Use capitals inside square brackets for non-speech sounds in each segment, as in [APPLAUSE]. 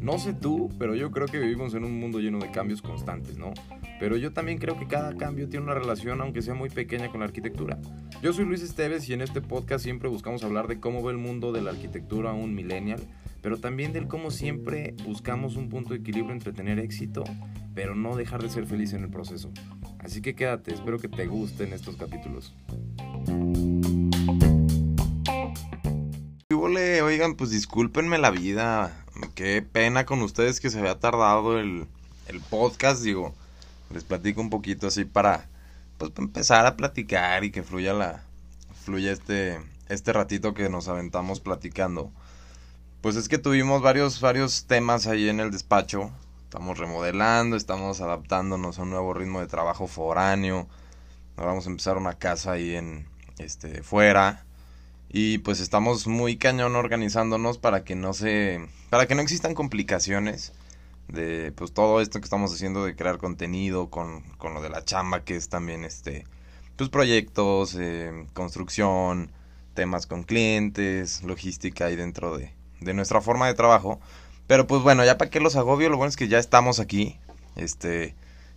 No sé tú, pero yo creo que vivimos en un mundo lleno de cambios constantes, ¿no? Pero yo también creo que cada cambio tiene una relación, aunque sea muy pequeña, con la arquitectura. Yo soy Luis Esteves y en este podcast siempre buscamos hablar de cómo ve el mundo de la arquitectura un millennial, pero también del cómo siempre buscamos un punto de equilibrio entre tener éxito, pero no dejar de ser feliz en el proceso. Así que quédate, espero que te gusten estos capítulos. Oigan, pues discúlpenme la vida qué pena con ustedes que se había tardado el, el podcast, digo, les platico un poquito así para, pues, empezar a platicar y que fluya la, fluya este, este ratito que nos aventamos platicando. Pues es que tuvimos varios, varios temas ahí en el despacho. Estamos remodelando, estamos adaptándonos a un nuevo ritmo de trabajo foráneo. Ahora vamos a empezar una casa ahí en, este, fuera y pues estamos muy cañón organizándonos para que no se para que no existan complicaciones de pues todo esto que estamos haciendo de crear contenido con, con lo de la chamba que es también este pues proyectos eh, construcción temas con clientes logística ahí dentro de, de nuestra forma de trabajo. Pero pues bueno ya para qué los agobio lo bueno es que ya estamos aquí. Este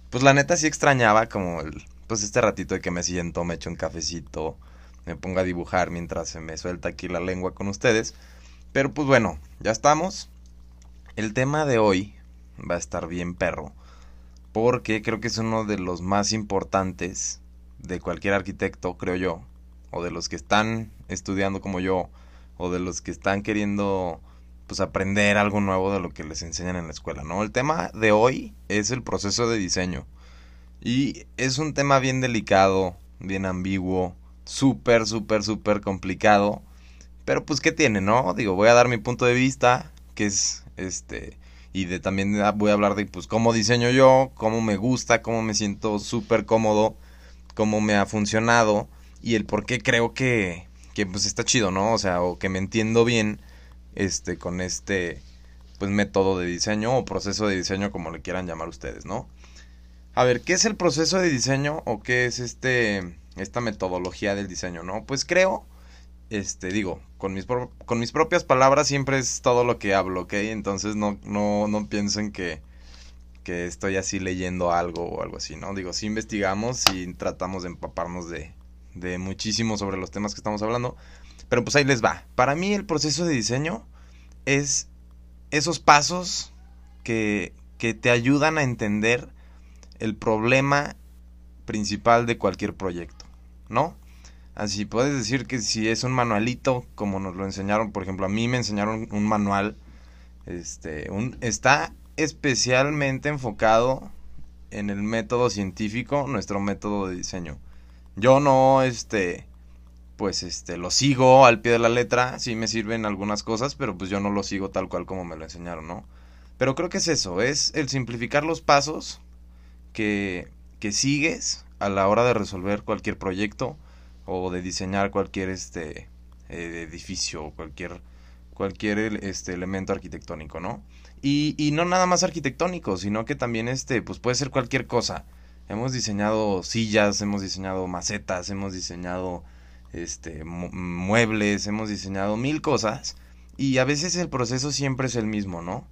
pues la neta sí extrañaba como el pues este ratito de que me siento me echo un cafecito me ponga a dibujar mientras se me suelta aquí la lengua con ustedes. Pero pues bueno, ya estamos. El tema de hoy va a estar bien perro. Porque creo que es uno de los más importantes de cualquier arquitecto, creo yo. O de los que están estudiando como yo. O de los que están queriendo pues aprender algo nuevo de lo que les enseñan en la escuela, ¿no? El tema de hoy es el proceso de diseño. Y es un tema bien delicado, bien ambiguo, súper, súper, súper complicado. Pero pues, ¿qué tiene, no? Digo, voy a dar mi punto de vista, que es este. Y de también voy a hablar de pues cómo diseño yo, cómo me gusta, cómo me siento súper cómodo, cómo me ha funcionado y el por qué creo que, que pues está chido, ¿no? O sea, o que me entiendo bien este con este pues método de diseño o proceso de diseño como le quieran llamar ustedes, ¿no? A ver, ¿qué es el proceso de diseño o qué es este esta metodología del diseño, ¿no? Pues creo, este, digo, con mis, con mis propias palabras siempre es todo lo que hablo, ¿ok? Entonces no, no, no piensen que, que estoy así leyendo algo o algo así, ¿no? Digo, sí investigamos y tratamos de empaparnos de, de muchísimo sobre los temas que estamos hablando, pero pues ahí les va. Para mí el proceso de diseño es esos pasos que, que te ayudan a entender el problema principal de cualquier proyecto. ¿no? Así puedes decir que si es un manualito, como nos lo enseñaron, por ejemplo, a mí me enseñaron un manual, este, un, está especialmente enfocado en el método científico, nuestro método de diseño. Yo no, este, pues, este, lo sigo al pie de la letra, sí me sirven algunas cosas, pero pues yo no lo sigo tal cual como me lo enseñaron, ¿no? Pero creo que es eso, es el simplificar los pasos que, sigues a la hora de resolver cualquier proyecto o de diseñar cualquier este eh, edificio o cualquier cualquier este elemento arquitectónico, ¿no? Y, y no nada más arquitectónico, sino que también este, pues puede ser cualquier cosa. Hemos diseñado sillas, hemos diseñado macetas, hemos diseñado este muebles, hemos diseñado mil cosas y a veces el proceso siempre es el mismo, ¿no?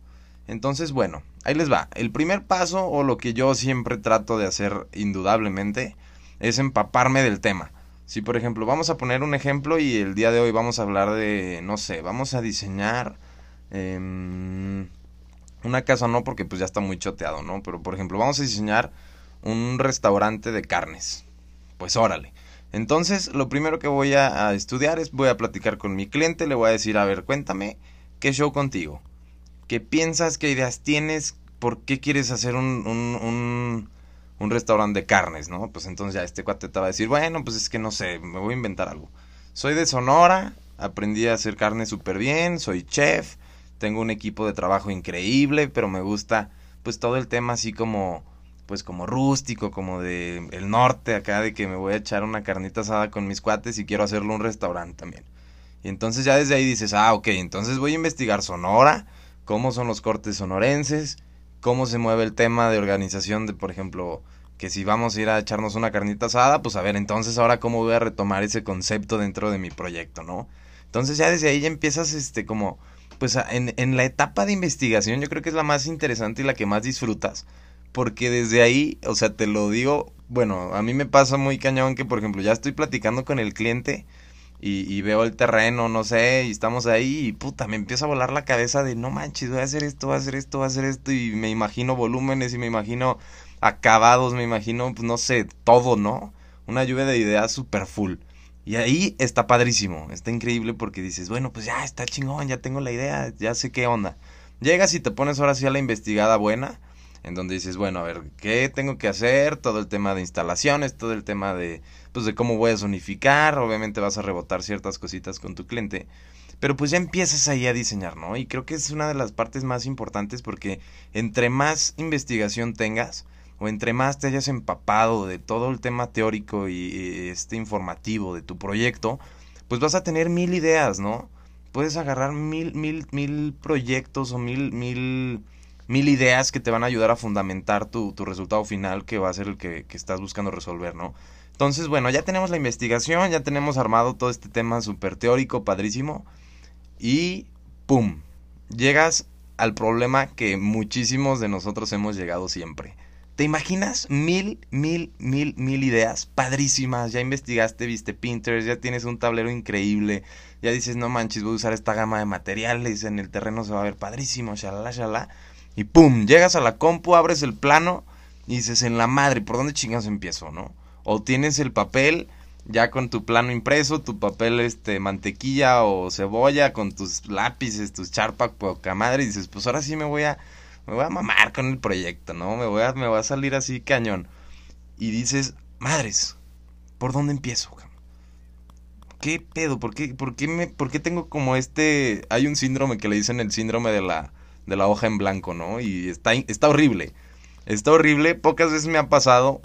Entonces, bueno, ahí les va. El primer paso, o lo que yo siempre trato de hacer indudablemente, es empaparme del tema. Si, por ejemplo, vamos a poner un ejemplo y el día de hoy vamos a hablar de, no sé, vamos a diseñar em, una casa, no, porque pues ya está muy choteado, ¿no? Pero, por ejemplo, vamos a diseñar un restaurante de carnes. Pues órale. Entonces, lo primero que voy a, a estudiar es, voy a platicar con mi cliente, le voy a decir, a ver, cuéntame, ¿qué show contigo? Qué piensas, qué ideas tienes, por qué quieres hacer un, un, restaurante de carnes, ¿no? Pues entonces ya este cuate te va a decir, bueno, pues es que no sé, me voy a inventar algo. Soy de Sonora, aprendí a hacer carne súper bien, soy chef, tengo un equipo de trabajo increíble, pero me gusta pues todo el tema así como pues como rústico, como de el norte acá de que me voy a echar una carnita asada con mis cuates y quiero hacerlo un restaurante también. Y entonces ya desde ahí dices, ah, ok, entonces voy a investigar Sonora, cómo son los cortes sonorenses, cómo se mueve el tema de organización de, por ejemplo, que si vamos a ir a echarnos una carnita asada, pues a ver, entonces ahora cómo voy a retomar ese concepto dentro de mi proyecto, ¿no? Entonces ya desde ahí ya empiezas este como pues en, en la etapa de investigación yo creo que es la más interesante y la que más disfrutas. Porque desde ahí, o sea, te lo digo, bueno, a mí me pasa muy cañón que, por ejemplo, ya estoy platicando con el cliente y, veo el terreno, no sé, y estamos ahí y puta, me empieza a volar la cabeza de no manches, voy a hacer esto, voy a hacer esto, voy a hacer esto y me imagino volúmenes y me imagino acabados, me imagino, pues no sé, todo, ¿no? Una lluvia de ideas super full. Y ahí está padrísimo, está increíble porque dices, bueno, pues ya está chingón, ya tengo la idea, ya sé qué onda. Llegas y te pones ahora sí a la investigada buena en donde dices, bueno, a ver, ¿qué tengo que hacer? Todo el tema de instalaciones, todo el tema de, pues, de cómo voy a zonificar, obviamente vas a rebotar ciertas cositas con tu cliente, pero pues ya empiezas ahí a diseñar, ¿no? Y creo que es una de las partes más importantes porque entre más investigación tengas, o entre más te hayas empapado de todo el tema teórico y este informativo de tu proyecto, pues vas a tener mil ideas, ¿no? Puedes agarrar mil, mil, mil proyectos o mil, mil mil ideas que te van a ayudar a fundamentar tu, tu resultado final que va a ser el que, que, estás buscando resolver, ¿no? Entonces, bueno, ya tenemos la investigación, ya tenemos armado todo este tema súper teórico, padrísimo. Y, ¡pum! Llegas al problema que muchísimos de nosotros hemos llegado siempre. ¿Te imaginas mil, mil, mil, mil ideas padrísimas? Ya investigaste, viste Pinterest, ya tienes un tablero increíble, ya dices, no manches, voy a usar esta gama de materiales, en el terreno se va a ver padrísimo, shalala, shalala. Y pum, llegas a la compu, abres el plano y dices, en la madre, ¿por dónde chingas empiezo, no? O tienes el papel ya con tu plano impreso, tu papel este mantequilla o cebolla con tus lápices, tus charpa poca madre y dices, pues ahora sí me voy a me voy a mamar con el proyecto, ¿no? Me voy a me voy a salir así cañón. Y dices, "Madres, ¿por dónde empiezo?" ¿Qué pedo? ¿Por qué por qué me por qué tengo como este hay un síndrome que le dicen el síndrome de la de la hoja en blanco, ¿no? Y está, está horrible. Está horrible. Pocas veces me ha pasado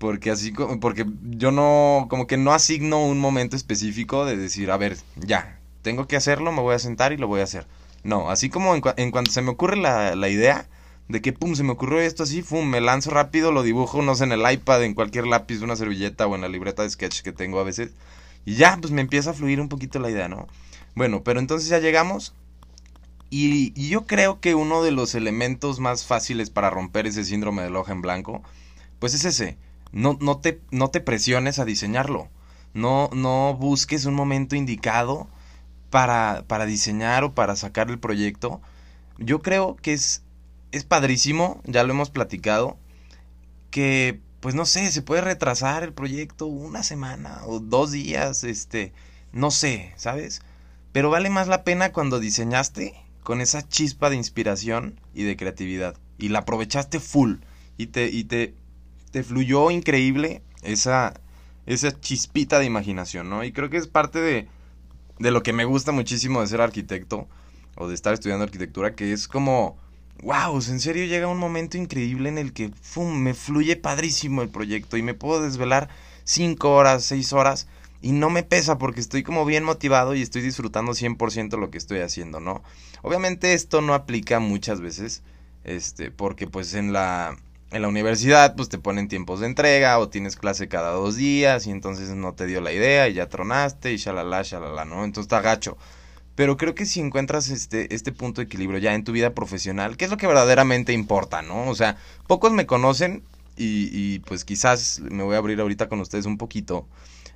porque así, porque yo no, como que no asigno un momento específico de decir, a ver, ya, tengo que hacerlo, me voy a sentar y lo voy a hacer. No, así como en, en cuanto se me ocurre la, la, idea de que, pum, se me ocurrió esto así, pum, me lanzo rápido, lo dibujo, no sé, en el iPad, en cualquier lápiz, una servilleta o en la libreta de sketch que tengo a veces. Y ya, pues me empieza a fluir un poquito la idea, ¿no? Bueno, pero entonces ya llegamos y, yo creo que uno de los elementos más fáciles para romper ese síndrome del hoja en blanco, pues es ese. No, no, te, no te presiones a diseñarlo. No, no busques un momento indicado para, para diseñar o para sacar el proyecto. Yo creo que es, es padrísimo, ya lo hemos platicado, que pues no sé, se puede retrasar el proyecto una semana o dos días, este, no sé, ¿sabes? Pero vale más la pena cuando diseñaste con esa chispa de inspiración y de creatividad. Y la aprovechaste full. Y te, y te, te fluyó increíble esa, esa chispita de imaginación, ¿no? Y creo que es parte de, de lo que me gusta muchísimo de ser arquitecto o de estar estudiando arquitectura, que es como, wow, en serio llega un momento increíble en el que me fluye padrísimo el proyecto y me puedo desvelar cinco horas, seis horas y no me pesa porque estoy como bien motivado y estoy disfrutando 100% lo que estoy haciendo, ¿no? Obviamente esto no aplica muchas veces, este, porque pues en la, en la universidad pues te ponen tiempos de entrega o tienes clase cada dos días y entonces no te dio la idea y ya tronaste y shalala, shalala, ¿no? Entonces está gacho. Pero creo que si encuentras este, este punto de equilibrio ya en tu vida profesional, ¿qué es lo que verdaderamente importa, ¿no? O sea, pocos me conocen y, y pues quizás me voy a abrir ahorita con ustedes un poquito.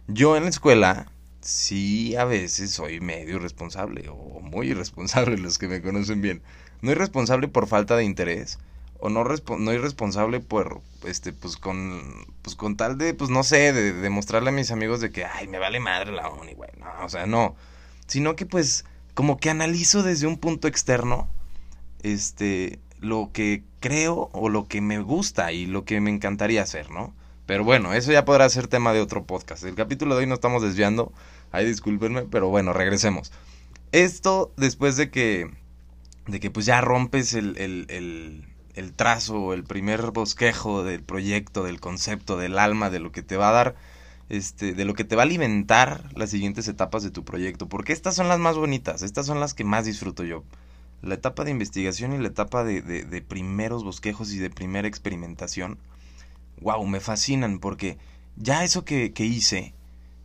Yo en la escuela sí a veces soy medio irresponsable o muy irresponsable [LAUGHS] los que me conocen bien. No irresponsable por falta de interés o no, irresponsable por este pues con pues con tal de pues no sé, de demostrarle a mis amigos de que ay, me vale madre la uni, güey. No, o sea, no, sino que pues como que analizo desde un punto externo este lo que creo o lo que me gusta y lo que me encantaría hacer, ¿no? Pero bueno, eso ya podrá ser tema de otro podcast. El capítulo de hoy no estamos desviando. Ay, discúlpenme, pero bueno, regresemos. Esto después de que, de que pues ya rompes el, el trazo, el primer bosquejo del proyecto, del concepto, del alma, de lo que te va a dar, este, de lo que te va a alimentar las siguientes etapas de tu proyecto. Porque estas son las más bonitas, estas son las que más disfruto yo. La etapa de investigación y la etapa de, de, de primeros bosquejos y de primera experimentación wow, me fascinan porque ya eso que, que hice,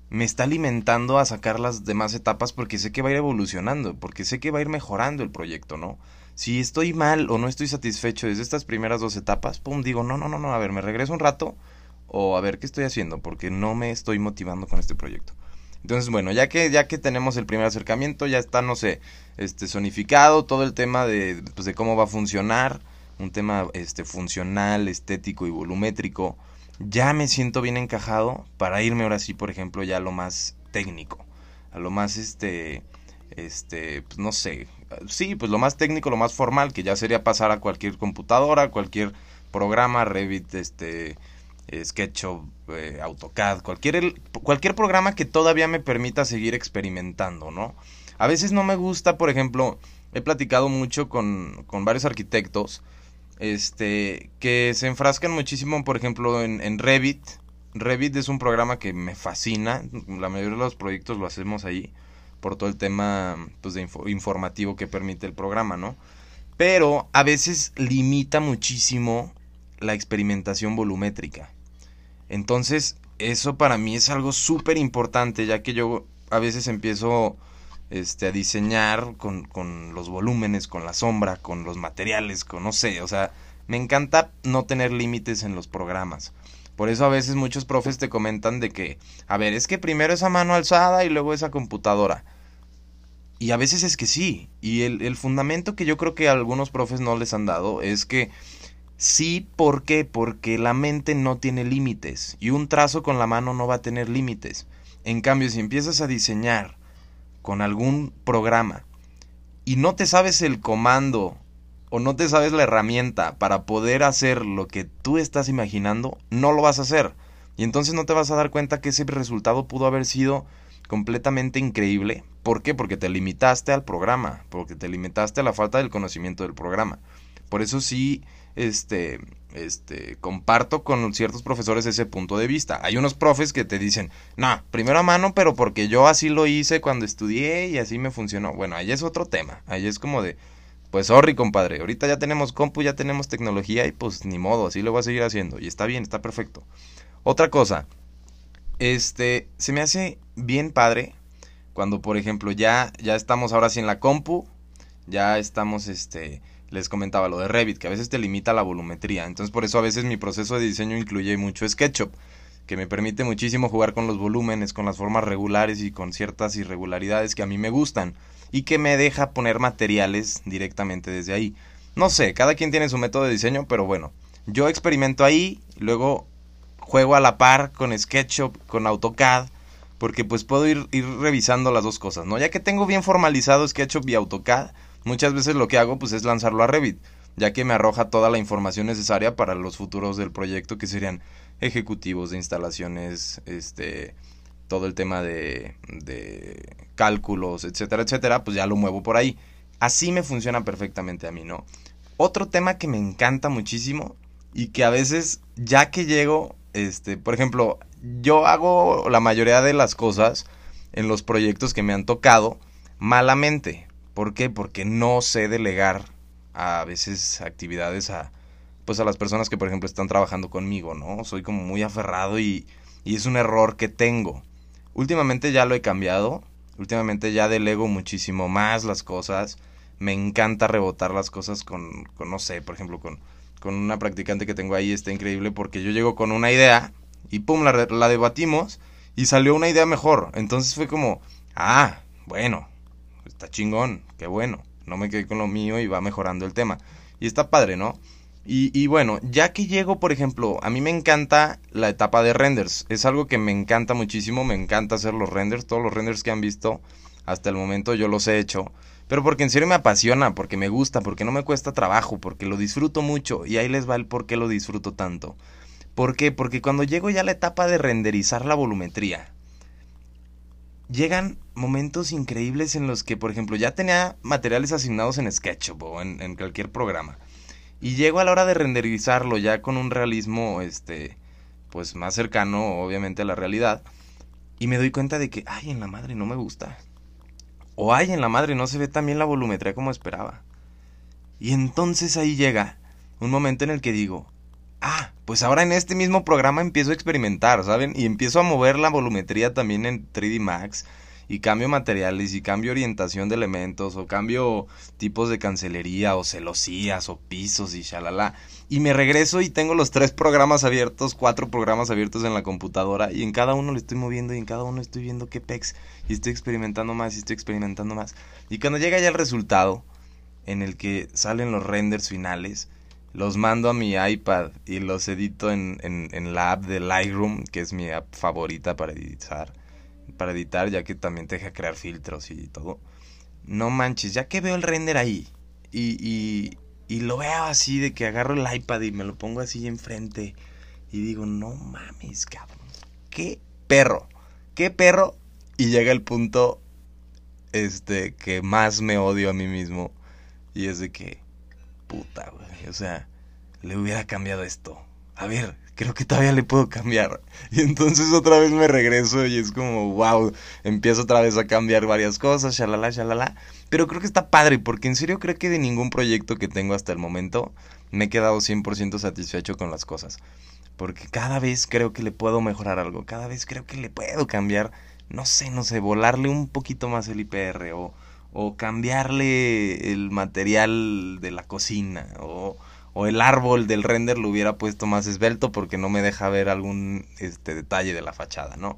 me está alimentando a sacar las demás etapas porque sé que va a ir evolucionando, porque sé que va a ir mejorando el proyecto, ¿no? Si estoy mal o no estoy satisfecho desde estas primeras dos etapas, pum, digo, no, no, no, no, a ver, me regreso un rato o a ver qué estoy haciendo porque no me estoy motivando con este proyecto. Entonces, bueno, ya que, ya que tenemos el primer acercamiento, ya está, no sé, este, sonificado, todo el tema de, pues, de cómo va a funcionar, un tema este, funcional, estético y volumétrico, ya me siento bien encajado para irme ahora sí, por ejemplo, ya a lo más técnico, a lo más, este, este, pues no sé, sí, pues lo más técnico, lo más formal, que ya sería pasar a cualquier computadora, cualquier programa, Revit, este, SketchUp, eh, AutoCAD, cualquier, cualquier programa que todavía me permita seguir experimentando, ¿no? A veces no me gusta, por ejemplo, he platicado mucho con, con varios arquitectos, este, que se enfrascan muchísimo, por ejemplo, en, en, Revit. Revit es un programa que me fascina, la mayoría de los proyectos lo hacemos ahí, por todo el tema pues, de informativo que permite el programa, ¿no? Pero a veces limita muchísimo la experimentación volumétrica. Entonces, eso para mí es algo súper importante, ya que yo a veces empiezo este, a diseñar con, con, los volúmenes, con la sombra, con los materiales, con no sé, o sea, me encanta no tener límites en los programas. Por eso a veces muchos profes te comentan de que, a ver, es que primero esa mano alzada y luego esa computadora. Y a veces es que sí. Y el, el fundamento que yo creo que a algunos profes no les han dado es que sí, ¿por qué? Porque la mente no tiene límites. Y un trazo con la mano no va a tener límites. En cambio, si empiezas a diseñar con algún programa y no te sabes el comando o no te sabes la herramienta para poder hacer lo que tú estás imaginando, no lo vas a hacer. Y entonces no te vas a dar cuenta que ese resultado pudo haber sido completamente increíble. ¿Por qué? Porque te limitaste al programa, porque te limitaste a la falta del conocimiento del programa. Por eso sí, este, este, comparto con ciertos profesores ese punto de vista. Hay unos profes que te dicen, no, primero a mano, pero porque yo así lo hice cuando estudié y así me funcionó. Bueno, ahí es otro tema. Ahí es como de, pues sorry, compadre, ahorita ya tenemos compu, ya tenemos tecnología y pues ni modo, así lo voy a seguir haciendo. Y está bien, está perfecto. Otra cosa, este, se me hace bien padre cuando, por ejemplo, ya, ya estamos ahora sí en la compu, ya estamos, este, les comentaba lo de Revit, que a veces te limita la volumetría. Entonces por eso a veces mi proceso de diseño incluye mucho SketchUp, que me permite muchísimo jugar con los volúmenes, con las formas regulares y con ciertas irregularidades que a mí me gustan y que me deja poner materiales directamente desde ahí. No sé, cada quien tiene su método de diseño, pero bueno, yo experimento ahí, luego juego a la par con SketchUp, con AutoCAD, porque pues puedo ir, ir revisando las dos cosas, ¿no? Ya que tengo bien formalizado SketchUp y AutoCAD, Muchas veces lo que hago pues es lanzarlo a Revit, ya que me arroja toda la información necesaria para los futuros del proyecto que serían ejecutivos de instalaciones, este todo el tema de, de cálculos, etcétera, etcétera, pues ya lo muevo por ahí. Así me funciona perfectamente a mí, ¿no? Otro tema que me encanta muchísimo y que a veces ya que llego, este, por ejemplo, yo hago la mayoría de las cosas en los proyectos que me han tocado malamente. ¿Por qué? Porque no sé delegar a veces actividades a pues a las personas que por ejemplo están trabajando conmigo, ¿no? Soy como muy aferrado y, y es un error que tengo. Últimamente ya lo he cambiado, últimamente ya delego muchísimo más las cosas, me encanta rebotar las cosas con, con no sé, por ejemplo, con, con una practicante que tengo ahí, está increíble porque yo llego con una idea y pum, la, la debatimos y salió una idea mejor. Entonces fue como, ah, bueno, está chingón, qué bueno, no me quedé con lo mío y va mejorando el tema. Y está padre, ¿no? Y, y, bueno, ya que llego, por ejemplo, a mí me encanta la etapa de renders. Es algo que me encanta muchísimo, me encanta hacer los renders. Todos los renders que han visto hasta el momento yo los he hecho. Pero porque en serio me apasiona, porque me gusta, porque no me cuesta trabajo, porque lo disfruto mucho. Y ahí les va el por qué lo disfruto tanto. ¿Por qué? Porque cuando llego ya a la etapa de renderizar la volumetría, llegan momentos increíbles en los que, por ejemplo, ya tenía materiales asignados en SketchUp o en, cualquier programa. Y llego a la hora de renderizarlo ya con un realismo, este, pues más cercano, obviamente, a la realidad. Y me doy cuenta de que, ay, en la madre no me gusta. O ay, en la madre no se ve tan bien la volumetría como esperaba. Y entonces ahí llega un momento en el que digo, ah, pues ahora en este mismo programa empiezo a experimentar, ¿saben? Y empiezo a mover la volumetría también en 3D Max y cambio materiales y cambio orientación de elementos o cambio tipos de cancelería o celosías o pisos y shalala. Y me regreso y tengo los tres programas abiertos, cuatro programas abiertos en la computadora y en cada uno le estoy moviendo y en cada uno estoy viendo qué pex y estoy experimentando más y estoy experimentando más. Y cuando llega ya el resultado en el que salen los renders finales, los mando a mi iPad y los edito en, en, la app de Lightroom, que es mi app favorita para editar, para editar, ya que también te deja crear filtros y todo. No manches, ya que veo el render ahí y, y, y lo veo así de que agarro el iPad y me lo pongo así enfrente y digo, no mames, cabrón, qué perro, qué perro. Y llega el punto este que más me odio a mí mismo y es de que puta, güey. O sea, le hubiera cambiado esto. A ver, creo que todavía le puedo cambiar. [LAUGHS] Y entonces otra vez me regreso y es como, wow, empiezo otra vez a cambiar varias cosas, shalala, shalala. Pero creo que está padre, porque en serio creo que de ningún proyecto que tengo hasta el momento me he quedado 100% satisfecho con las cosas. Porque cada vez creo que le puedo mejorar algo, cada vez creo que le puedo cambiar, no sé, no sé, volarle un poquito más el IPR o o cambiarle el material de la cocina o, o, el árbol del render lo hubiera puesto más esbelto porque no me deja ver algún este detalle de la fachada, ¿no?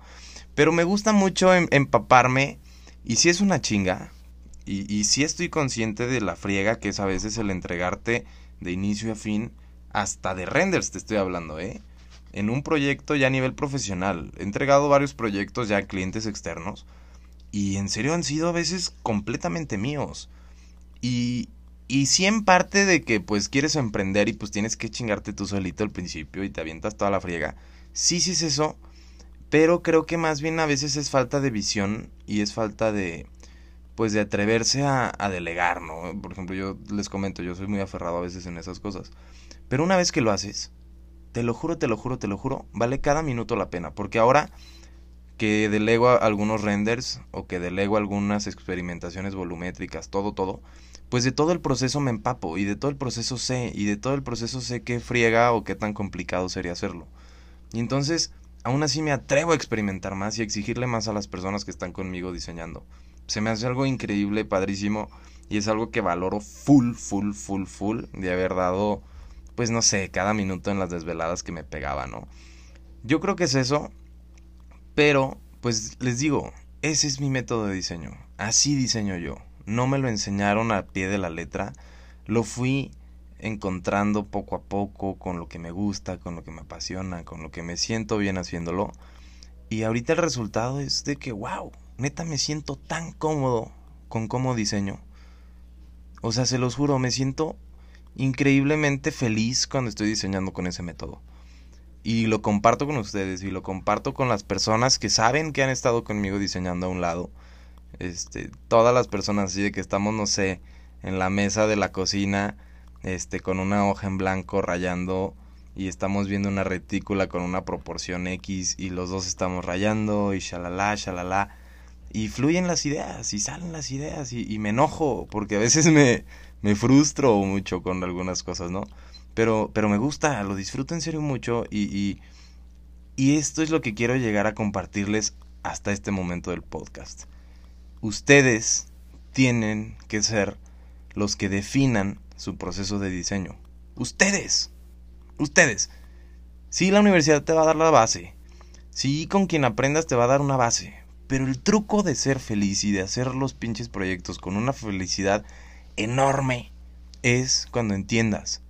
Pero me gusta mucho em, empaparme y si es una chinga y, y si estoy consciente de la friega que es a veces el entregarte de inicio a fin hasta de renders te estoy hablando, ¿eh? En un proyecto ya a nivel profesional. He entregado varios proyectos ya a clientes externos y en serio han sido a veces completamente míos. Y, y sí en parte de que pues quieres emprender y pues tienes que chingarte tú solito al principio y te avientas toda la friega. Sí, sí es eso, pero creo que más bien a veces es falta de visión y es falta de pues de atreverse a, a delegar, ¿no? Por ejemplo, yo les comento, yo soy muy aferrado a veces en esas cosas. Pero una vez que lo haces, te lo juro, te lo juro, te lo juro, vale cada minuto la pena. Porque ahora que delego algunos renders o que delego algunas experimentaciones volumétricas, todo, todo, pues de todo el proceso me empapo y de todo el proceso sé y de todo el proceso sé qué friega o qué tan complicado sería hacerlo. Y entonces, aún así me atrevo a experimentar más y exigirle más a las personas que están conmigo diseñando. Se me hace algo increíble, padrísimo y es algo que valoro full, full, full, full de haber dado, pues no sé, cada minuto en las desveladas que me pegaba, ¿no? Yo creo que es eso pero, pues les digo, ese es mi método de diseño. Así diseño yo. No me lo enseñaron a pie de la letra. Lo fui encontrando poco a poco con lo que me gusta, con lo que me apasiona, con lo que me siento bien haciéndolo. Y ahorita el resultado es de que, wow, neta me siento tan cómodo con cómo diseño. O sea, se los juro, me siento increíblemente feliz cuando estoy diseñando con ese método y lo comparto con ustedes y lo comparto con las personas que saben que han estado conmigo diseñando a un lado. Este, todas las personas así de que estamos, no sé, en la mesa de la cocina, este, con una hoja en blanco rayando y estamos viendo una retícula con una proporción X y los dos estamos rayando y shalala, shalala. Y fluyen las ideas y salen las ideas y, me enojo porque a veces me, me frustro mucho con algunas cosas, ¿no? Pero, pero me gusta, lo disfruto en serio mucho y, y esto es lo que quiero llegar a compartirles hasta este momento del podcast. Ustedes tienen que ser los que definan su proceso de diseño. Ustedes. Ustedes. Sí, la universidad te va a dar la base. Sí, con quien aprendas te va a dar una base. Pero el truco de ser feliz y de hacer los pinches proyectos con una felicidad enorme es cuando entiendas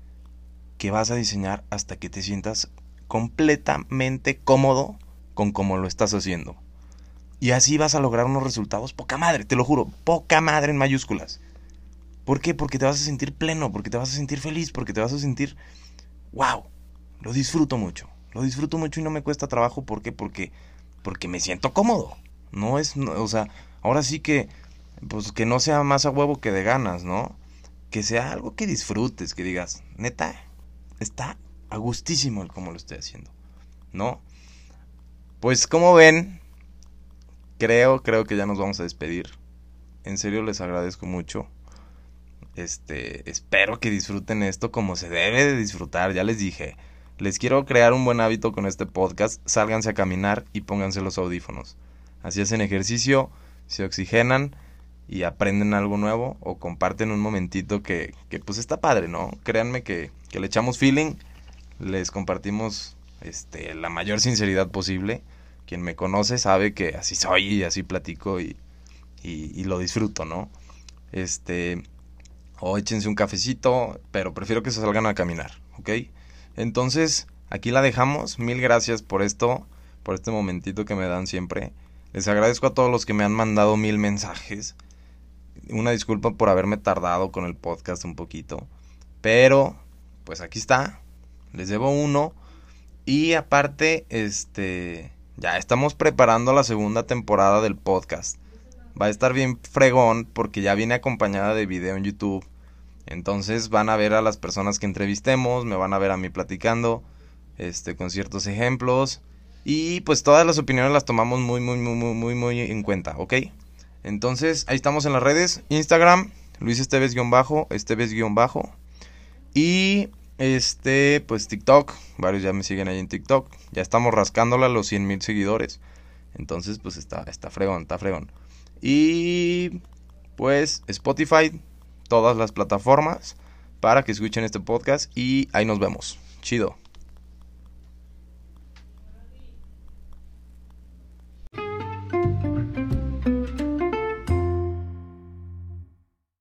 que vas a diseñar hasta que te sientas completamente cómodo con cómo lo estás haciendo. Y así vas a lograr unos resultados poca madre, te lo juro, poca madre en mayúsculas. ¿Por qué? Porque te vas a sentir pleno, porque te vas a sentir feliz, porque te vas a sentir, wow, lo disfruto mucho, lo disfruto mucho y no me cuesta trabajo, ¿por qué? Porque, porque me siento cómodo. No es, o sea, ahora sí que, pues que no sea más a huevo que de ganas, ¿no? Que sea algo que disfrutes, que digas, neta, está a gustísimo el cómo lo estoy haciendo, ¿no? Pues como ven, creo, creo que ya nos vamos a despedir. En serio les agradezco mucho. Este, espero que disfruten esto como se debe de disfrutar. Ya les dije, les quiero crear un buen hábito con este podcast. Sálganse a caminar y pónganse los audífonos. Así hacen ejercicio, se oxigenan y aprenden algo nuevo o comparten un momentito que, que pues está padre, ¿no? Créanme que, que, le echamos feeling, les compartimos este, la mayor sinceridad posible. Quien me conoce sabe que así soy y así platico y, y, lo disfruto, ¿no? Este, o échense un cafecito, pero prefiero que se salgan a caminar, ¿ok? Entonces, aquí la dejamos. Mil gracias por esto, por este momentito que me dan siempre. Les agradezco a todos los que me han mandado mil mensajes. Una disculpa por haberme tardado con el podcast un poquito. Pero, pues aquí está. Les debo uno. Y aparte, este, ya estamos preparando la segunda temporada del podcast. Va a estar bien fregón porque ya viene acompañada de video en YouTube. Entonces van a ver a las personas que entrevistemos, me van a ver a mí platicando, este, con ciertos ejemplos. Y pues todas las opiniones las tomamos muy, muy, muy, muy, muy, muy en cuenta, ¿ok? Entonces, ahí estamos en las redes. Instagram, Luis Esteves-bajo. Y este, pues TikTok. Varios ya me siguen ahí en TikTok. Ya estamos rascándola a los 100 mil seguidores. Entonces, pues está, está fregón, está fregón. Y pues Spotify, todas las plataformas para que escuchen este podcast. Y ahí nos vemos. Chido.